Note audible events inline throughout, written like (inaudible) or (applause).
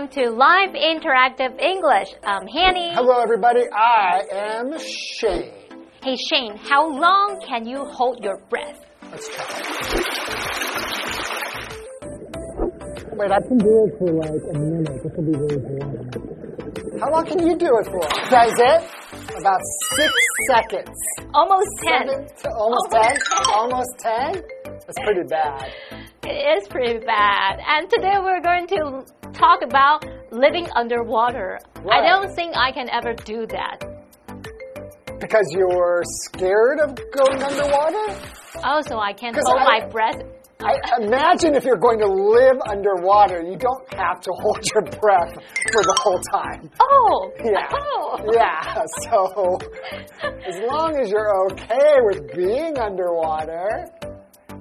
Welcome to Live Interactive English. I'm Hanny. Hello, everybody. I am Shane. Hey Shane, how long can you hold your breath? Let's try. Wait, I can do it for like a minute. This will be really boring. How long can you do it for? That's it? About six seconds. Almost 10. Seven to almost ten? Almost ten? That's pretty bad. It is pretty bad. And today we're going to talk about living underwater. I don't think I can ever do that. Because you're scared of going underwater? Oh, so I can't hold I- my breath. I imagine if you're going to live underwater, you don't have to hold your breath for the whole time. Oh, Yeah. oh. Yeah, so as long as you're okay with being underwater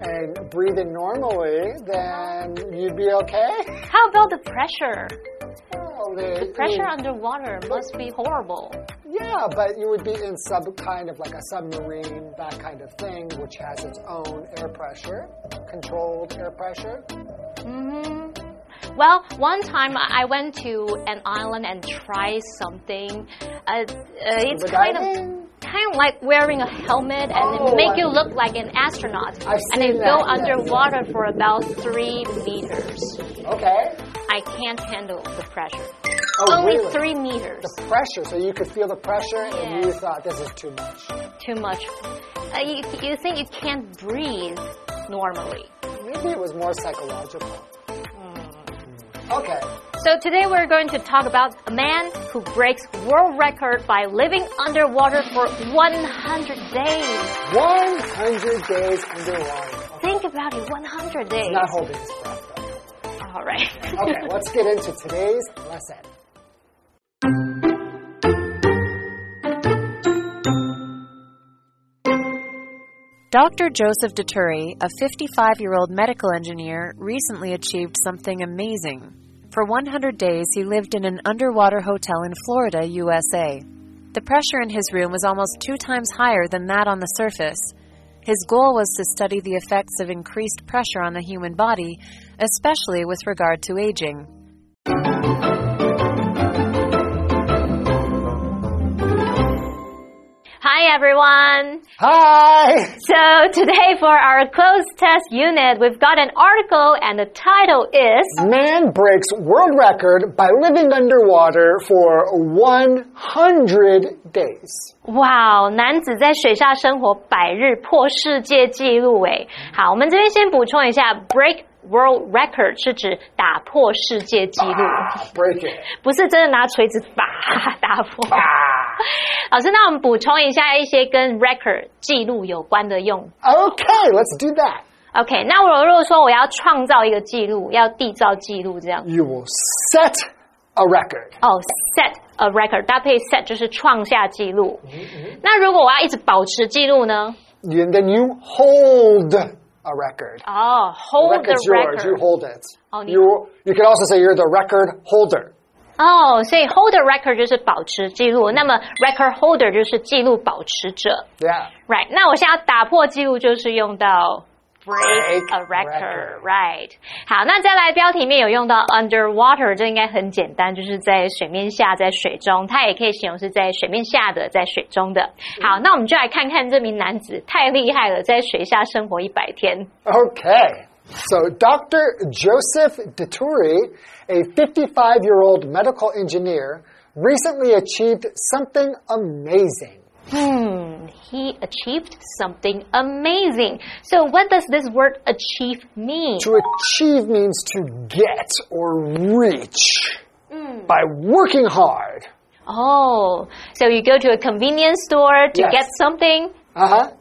and breathing normally, then you'd be okay. How about the pressure? Well, the, Pressure you- underwater must be horrible. Yeah, but you would be in some kind of like a submarine, that kind of thing, which has its own air pressure, controlled air pressure. Mm hmm Well, one time I went to an island and tried something. Uh, uh, it's Scuba kind of? Kind of like wearing a helmet and Oh, it make you look like an astronaut. I've and they go yes. underwater for about three meters. Okay. I can't handle the pressure. Oh, Only really? three meters. The pressure, so you could feel the pressure, and you thought this is too much. Too much. Uh, you, you think you can't breathe normally. Maybe it was more psychological. Okay. So today we're going to talk about a man who breaks world record by living underwater for 100 days. 100 days underwater. Think about it, 100 days. Not holding his breath, though. All right. (laughs) Okay, let's get into today's lesson. Dr. Joseph Dituri, a 55 year old medical engineer, recently achieved something amazing. For 100 days, he lived in an underwater hotel in Florida, USA. The pressure in his room was almost two times higher than that on the surface. His goal was to study the effects of increased pressure on the human body, especially with regard to aging. Hi, everyone. Hi! So today for our closed test unit, we've got an article and the title is Man breaks world record by living underwater for 100 days. 哇，男子在水下生活百日破世界纪录诶。好，我们这边先补充一下，break world record 是指打破世界纪录， Break it. 不是真的拿锤子把打破。 Ah. 老师，那我们补充一下一些跟 record 记录有关的用。Okay, let's do that. OK，那我如果说我要创造一个记录，要缔造记录这样。You will set a record. 哦、s e t a record 搭配 set 就是创下记录。那如果我要一直保持记录呢？And then you hold a record. 哦、h o l d the record's yours. You。hold it. Oh, You, you can also say you're the record holder. 哦，所以 hold a record 就是保持记录，那么 record holder 就是记录保持者。Yeah. Right，那我现在要打破记录，就是用到 break a record。record Right，好，那再来标题里面有用到 underwater，这应该很简单，就是在水面下，在水中，它也可以形容是在水面下的，在水中的。好，那我们就来看看这名男子太厉害了，在水下生活一百天。Okay. So Dr. Joseph Dituri, a 55 year old medical engineer, recently achieved something amazing. Hmm, he achieved something amazing. So what does this word achieve mean? To achieve means to get or reach by working hard. Oh, so you go to a convenience store to Yes. get something, Uh huh.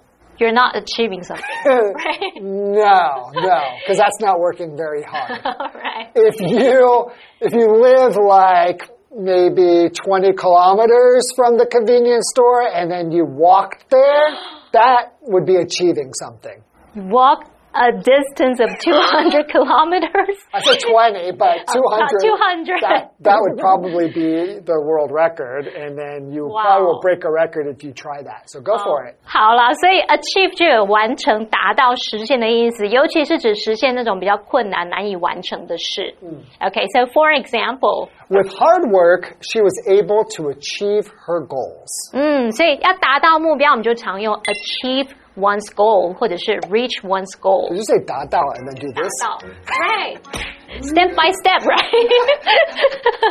You're not achieving something, (laughs) (laughs) right? no, no, because that's not working very hard. (laughs) Right. if you if you live like maybe 20 kilometers from the convenience store and then you walk there, that would be achieving something. Walk a distance of 200 (laughs) kilometers. I said 20, but 200. 200. That, that would probably be the world record, and then you Wow. probably will break a record if you try that. So go for it. 好了，所以 achieve 就有完成、达到、实现的意思，尤其是指实现那种比较困难、难以完成的事。Okay, so for example， With hard work, she was able to achieve her goals. 嗯，所以要达到目标，我们就常用 achieve one's goal 或者是 reach one's goal Did。you say 达到 and then do this? 到，right。Step by step, (laughs) right?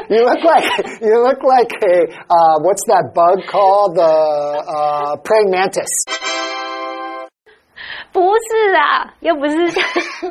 You look like you look like a uh, what's that bug called? The uh, praying mantis. 不是啊，又不是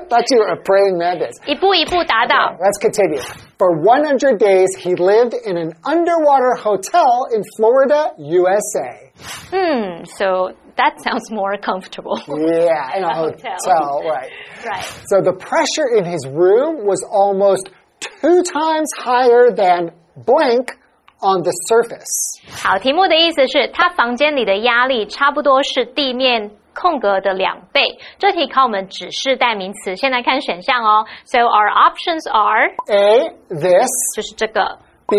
Thought you (laughs) were a praying mantis. 一步一步达到。 Let's continue. For 100 days, he lived in an underwater hotel in Florida, USA. Hmm, so that sounds more comfortable. Yeah, in a (laughs) hotel. hotel, right. Right. So the pressure in his room was almost two times higher than blank on the surface. 好，题目的意思是，他房间里的压力差不多是地面 空格的两倍。这题考我们指示代名词，先来看选项哦。So our options are A, this, 就是这个、 B,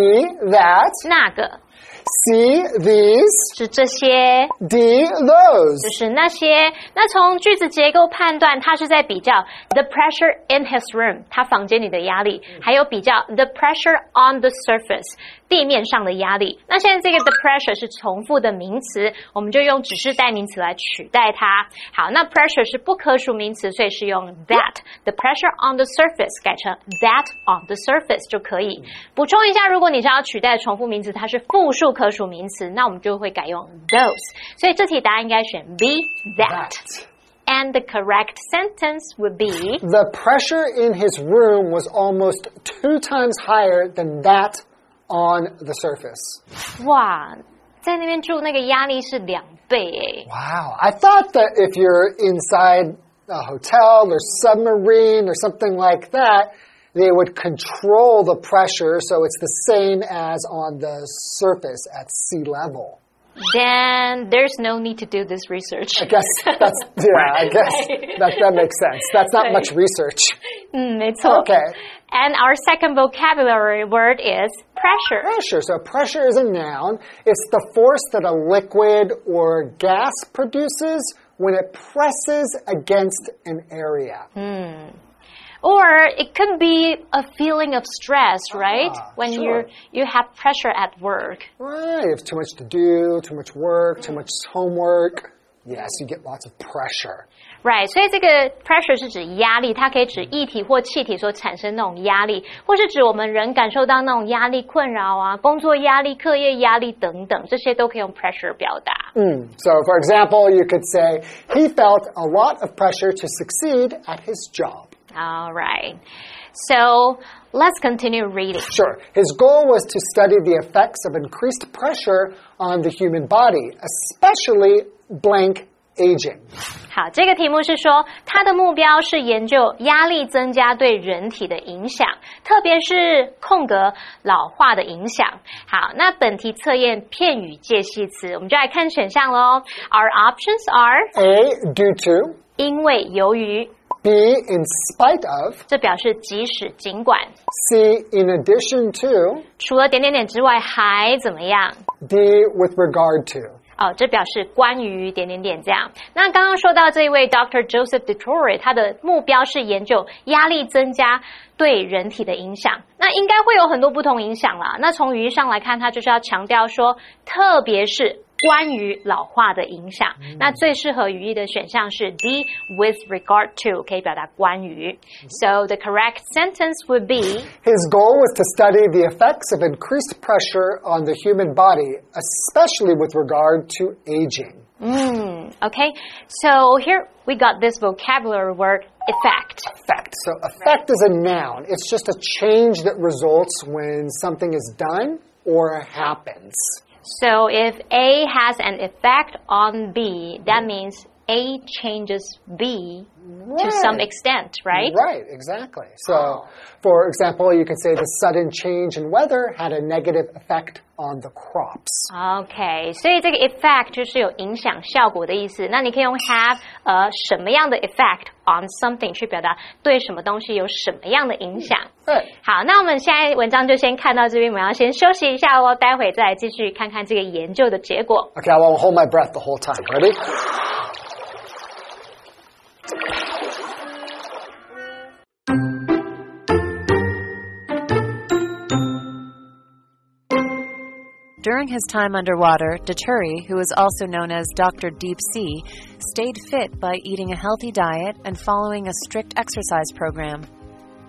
that, 那个， C, these, 是这些， D, those. 就是那些。那从句子结构判断，它是在比较 the pressure in his room，他房间里的压力，还有比较 the pressure on the surface， 地面上的压力。那现在这个 the pressure 是重复的名词，我们就用指示代名词来取代它。好，那 pressure 是不可数名词，所以是用 that。the pressure on the surface 改成 that on the surface 就可以。补充一下，如果你是要取代重复名词，它是复数可数名词，那我们就会改用 those。所以这题答案应该选 B that。 That. And the correct sentence would be The pressure in his room was almost two times higher than that on the surface. 哇，在那边住那个压力是两倍诶。 Wow. I thought that if you're inside a hotel or submarine or something like that, they would control the pressure so it's the same as on the surface at sea level. Then there's no need to do this research. I guess that's, (laughs) yeah, I guess that, that makes sense. That's not much research. (laughs) 嗯，没错。 Okay. And our second vocabulary word is pressure. Pressure. So pressure is a noun. It's the force that a liquid or gas produces when it presses against an area. Or it could be a feeling of stress, right? Ah, when sure. you you have pressure at work. Right. You have too much to do, too much work, too much homework. Yes, you get lots of pressure Right，所以这个 pressure 是指压力，它可以指液体或气体所产生那种压力，或是指我们人感受到那种压力困扰啊，工作压力、课业压力等等，这些都可以用 pressure 表达。 So, for example, you could say he felt a lot of pressure to succeed at his job. All right, so let's continue reading. Sure. His goal was to study the effects of increased pressure on the human body, especially blank aging. 好，这个题目是说，他的目标是研究压力增加对人体的影响，特别是空格老化的影响。好，那本题测验片语介系词，我们就来看选项喽。Our options are A, due to. 因为、由于，B, in spite of. 这表示即使、尽管。C, in addition to. 除了点点点之外，还怎么样？D, with regard to. 哦，这表示关于点点点这样。那刚刚说到这一位 Dr. Joseph Detroit，他的目标是研究压力增加对人体的影响。那应该会有很多不同影响啦。那从语义上来看，他就是要强调说，特别是关于老化的影响。那最适合语义的选项是 D with regard to，可以表达关于。So the correct sentence would be His goal was to study the effects of increased pressure on the human body, especially with regard to aging. Mm, okay, so here we got this vocabulary word effect. Effect. So, effect is a noun. It's just a change that results when something is done or happens. So if A has an effect on B, that means A changes B to some extent, right? Right, exactly. So, for example, you could say the sudden change in weather had a negative effect on the crops. OK，所以这个 effect 就是有影响效果的意思。那你可以用 have 呃什么样的 effect on something 去表达对什么东西有什么样的影响。对好，那我们现在文章就先看到这边，我们要先休息一下哦，待会再来继续看看这个研究的结果。 Okay, I won't hold my breath the whole time. Ready? During his time underwater, Dituri, who is also known as Dr. Deep Sea, stayed fit by eating a healthy diet and following a strict exercise program.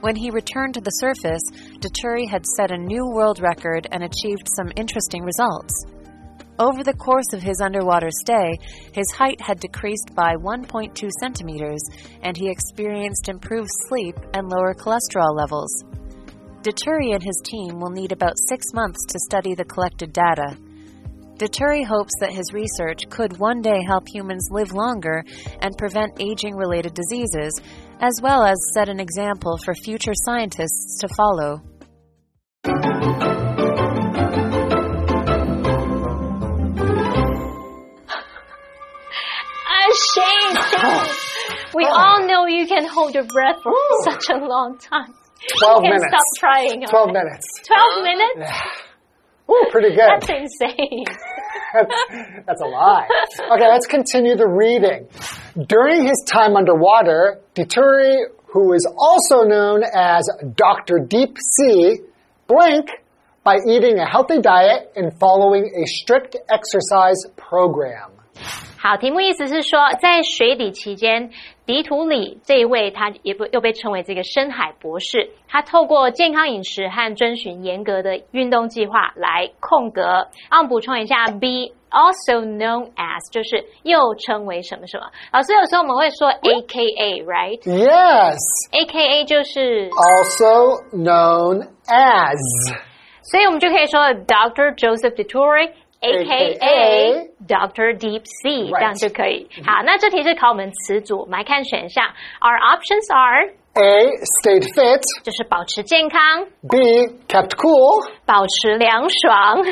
When he returned to the surface, Dituri had set a new world record and achieved some interesting results. Over the course of his underwater stay, his height had decreased by 1.2 centimeters, and he experienced improved sleep and lower cholesterol levels. Dituri and his team will need about six months to study the collected data. Dituri hopes that his research could one day help humans live longer and prevent aging related diseases, as well as set an example for future scientists to follow. Shane, Shane. (gasps) We oh. all know you can hold your breath for such a long time. 12 you can minutes. stop trying. 12 minutes. 12 minutes? Ooh, pretty good. That's insane. That's, that's a lie. Okay, let's continue the reading. During his time underwater, Dituri, who is also known as Dr. Deep Sea, blank by eating a healthy diet and following a strict exercise program. 好，题目意思是说，在水底期间，迪图里这一位他也不又被称为这个深海博士，他透过健康饮食和遵循严格的运动计划来空格。让，我们补充一下，be also known as 就是又称为什么什么。老师有时候我们会说 A K A，right？A Yes, K A 就是，also known as. 所以我们就可以说，Doctor Joseph Dituri。A K A Doctor Deep Sea，Right. 这样就可以。好，那这题是考我们词组，我们来看选项。Our options are A. Stayed fit. 就是保持健康、B. Kept cool. 保持凉爽、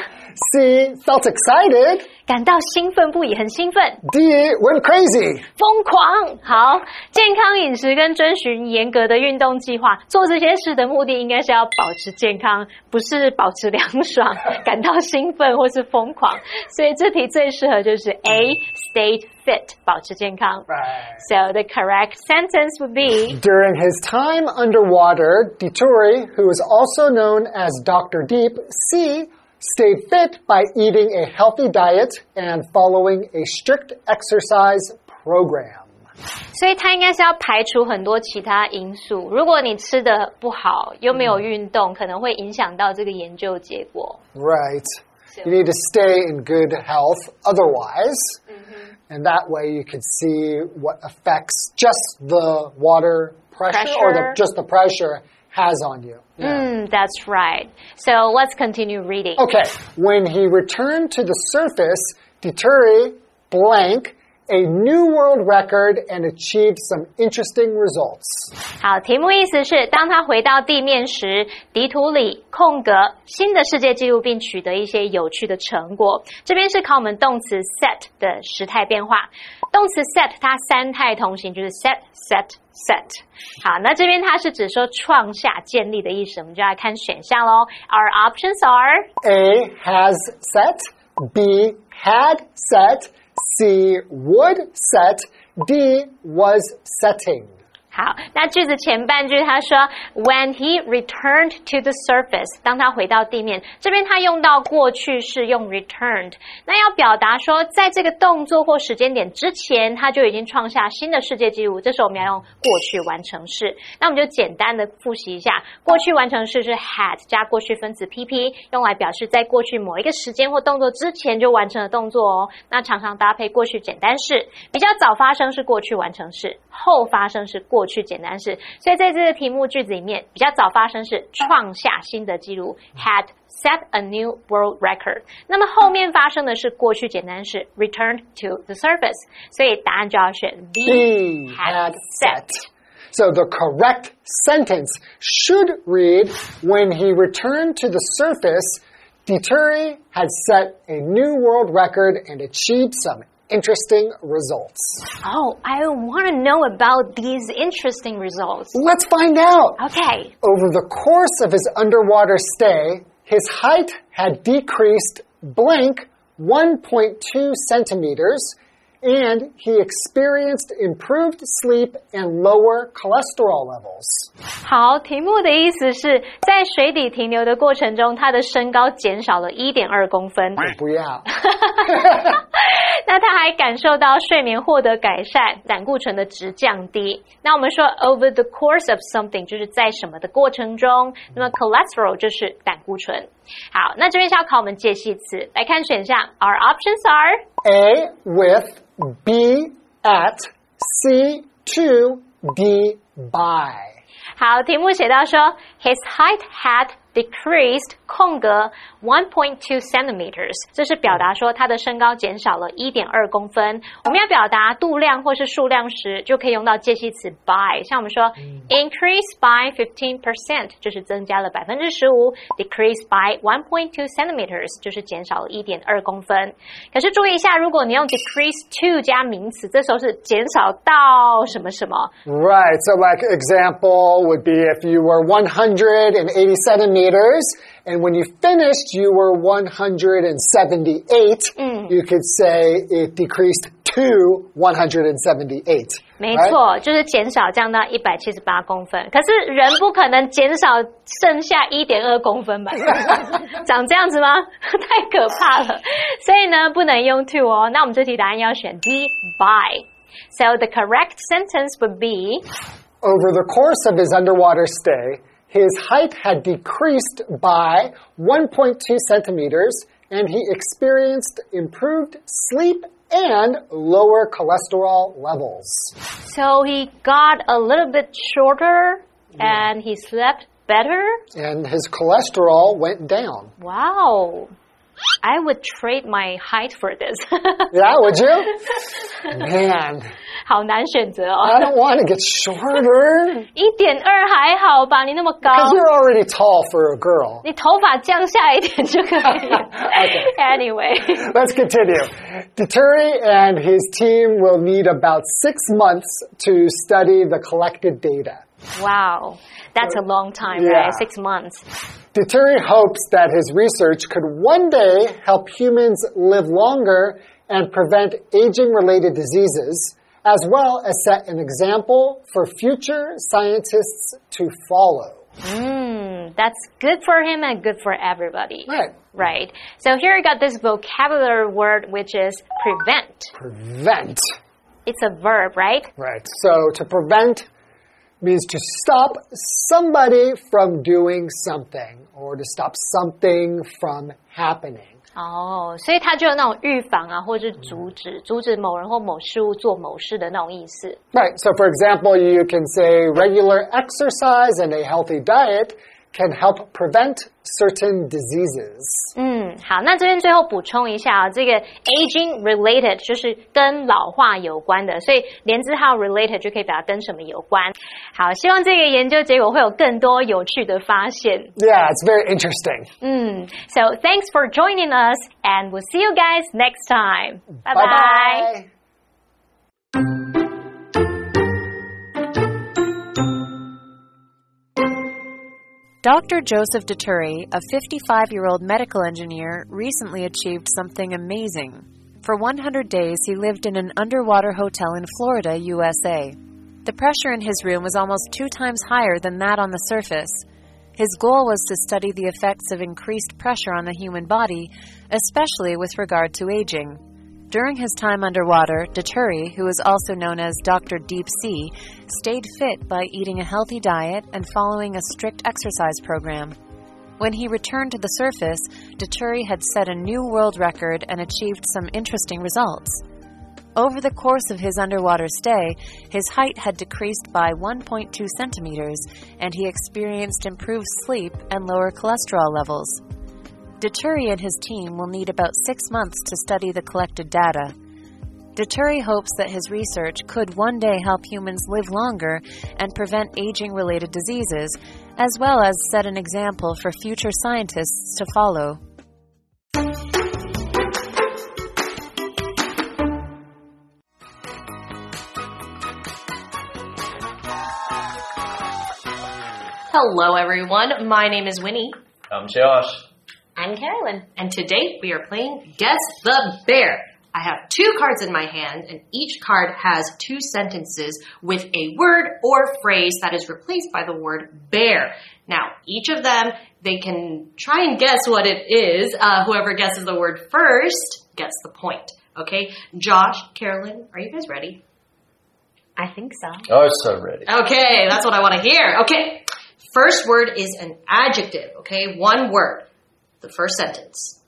C felt excited，感到兴奋不已，很兴奋。D went crazy，疯狂。好，健康饮食跟遵循严格的运动计划，做这些事的目的应该是要保持健康，不是保持凉爽、感到兴奋或是疯狂。所以这题最适合就是 A，stayed fit，保持健康。Right. So the correct sentence would be During his time underwater, Dituri, who is also known as Dr. Deep Sea stayed fit by eating a healthy diet and following a strict exercise program. 所以它应该是要排除很多其他因素。如果你吃的不好，又没有运动，可能会影响到这个研究结果。 Right. You need to stay in good health otherwise. And that way you can see what effects just the water pressure, or the, Pressure. just the pressure has on you. Yeah. Mm, that's right. So let's continue reading. Okay, when he returned to the surface, Dituri blank a new world record and achieved some interesting results. 好，题目意思是，当他回到地面时，迪图里空格新的世界纪录，并取得一些有趣的成果。这边是考我们动词 set 的时态变化。动词 set 它三态同形，就是 set set set。好，那这边它是指说创下、建立的意思，我们就来看选项喽。Our options are A has set, B had set, C would set, D was setting. 好，那句子前半句他说，When he returned to the surface，当他回到地面，这边他用到过去式，用 returned，那要表达说，在这个动作或时间点之前，他就已经创下新的世界纪录。这时候我们要用过去完成式。那我们就简单的复习一下，过去完成式是 had 加过去分词 pp，用来表示在过去某一个时间或动作之前就完成的动作哦。那常常搭配过去简单式，比较早发生是过去完成式，后发生是过去简单式，所以在这个题目句子里面，比较早发生是创下新的记录，had set a new world record。那么后面发生的是过去简单式，returned to the surface。所以答案就要选 B had set。So the correct sentence should read When he returned to the surface, Dituri had set a new world record and achieved some interesting results. Oh, I want to know about these interesting results. Let's find out. Okay. Over the course of his underwater stay, his height had decreased blank 1.2 centimeters and he experienced improved sleep and lower cholesterol levels. 好，题目的意思是在水底停留的过程中，他的身高减少了一点二公分。不要。 (laughs) (laughs) 那他还感受到睡眠获得改善，胆固醇的值降低。那我们说 over the course of something 就是在什么的过程中，那么 cholesterol 就是胆固醇。好，那这边是要考我们介系词，来看选项，our options are A with B at C to D by。好，题目写到说，His height had decreased 空格 one point two centimeters，这是表达说它的身高减少了一点二公分。我们要表达度量或是数量时，就可以用到介系词 by。像我们说、嗯、increase by fifteen percent 就是增加了百分之十五，decrease by one point two centimeters 就是减少了一点二公分。可是注意一下，如果你用 decrease to 加名词，这时候是减少到什么什么。Right. So like example would be if you were one hundred and eighty centimeters and when you finished, you were 178. Mm. You could say it decreased to 178. 没错，就是减少降到一百七十八公分。可是人不可能减少剩下一点二公分吧？长这样子吗？太可怕了。所以呢，不能用 (laughs) to (laughs) 哦。那我们这题答案要选 D by。So the correct sentence would be Over the course of his underwater stay, his height had decreased by 1.2 centimeters and he experienced improved sleep and lower cholesterol levels. So he got a little bit shorter yeah. and he slept better. And his cholesterol went down. Wow. I would trade my height for this. (laughs) yeah, would you? (laughs) Man. 好难选择哦。 I don't want to get shorter. (laughs) 一点二还好吧，你那么高。 Because you're already tall for a girl. 你头发降下一点就可以了。 Okay. Anyway. Let's continue. Deturi and his team will need about six months to study the collected data. Wow. That's a long time, Yeah. right? Six months. Dituri hopes that his research could one day help humans live longer and prevent aging related diseases, as well as set an example for future scientists to follow. Mm, that's good for him and good for everybody. Right. Right. So here we got this vocabulary word, which is prevent. Prevent. It's a verb, right? Right. So to prevent means to stop somebody from doing something or to stop something from happening. 哦，所以它就有那种预防啊，或者是阻止、阻止某人或某事物做某事的那种意思。 Right. So for example, you can say regular exercise and a healthy diet can help prevent certain diseases. 嗯，好，那这边最后补充一下啊，这个 aging related 就是跟老化有关的，所以连字号 related 就可以表达跟什么有关。好，希望这个研究结果会有更多有趣的发现。 Yeah, it's very interesting. 嗯，So thanks for joining us, and we'll see you guys next time. Bye Bye bye. bye. Dr. Joseph Dituri, a 55 year old medical engineer, recently achieved something amazing. For 100 days, he lived in an underwater hotel in Florida, USA. The pressure in his room was almost two times higher than that on the surface. His goal was to study the effects of increased pressure on the human body, especially with regard to aging. During his time underwater, Dituri, who is also known as Dr. Deep Sea, stayed fit by eating a healthy diet and following a strict exercise program. When he returned to the surface, Dituri had set a new world record and achieved some interesting results. Over the course of his underwater stay, his height had decreased by 1.2 centimeters, and he experienced improved sleep and lower cholesterol levels. Dituri and his team will need about six months to study the collected data. Dituri hopes that his research could one day help humans live longer and prevent aging related diseases, as well as set an example for future scientists to follow. Hello, everyone. My name is Winnie. I'm Josh. I'm Carolyn. And today we are playing Guess the Bear. I have two cards in my hand, and each card has two sentences with a word or phrase that is replaced by the word bear. Now, each of them, they can try and guess what it is. Uh, whoever guesses the word first gets the point. Okay? Josh, Carolyn, are you guys ready? I think so. Oh, so ready. Okay, that's what I want to hear. Okay, first word is an adjective. Okay, one word. The first sentence.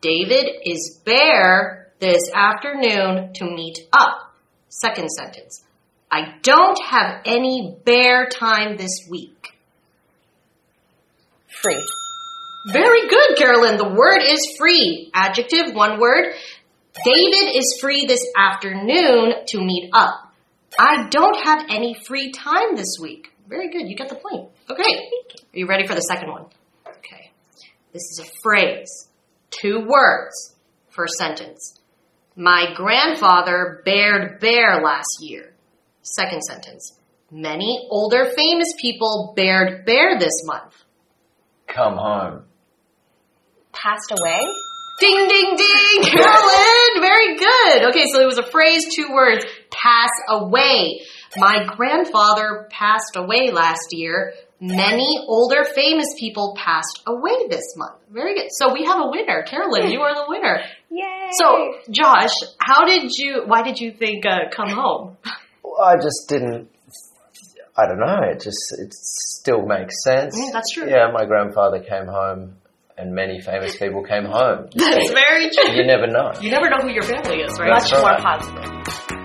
David is bare this afternoon to meet up. Second sentence. I don't have any bare time this week. Free. Very good, Carolyn. The word is free. Adjective, one word. David is free this afternoon to meet up. I don't have any free time this week. Very good. You get the point. Okay. Are you ready for the second one? This is a phrase. Two words. First sentence. My grandfather bared bear last year. Second sentence. Many older famous people bared bear this month. Come home. Passed away. Ding, ding, ding, (laughs) Carolyn! Very good. Okay, so it was a phrase, two words, pass away. My grandfather passed away last year. Many older famous people passed away this month. Very good. So we have a winner. Carolyn, you are the winner. Yay! So, Josh, how did you, why did you think uh, come home? I just didn't. I don't know. It just it still makes sense. Yeah, that's true. Yeah, my grandfather came home, and many famous people came home. (laughs) That's very true. You never know. You never know who your family is, right? much That's more right. positive.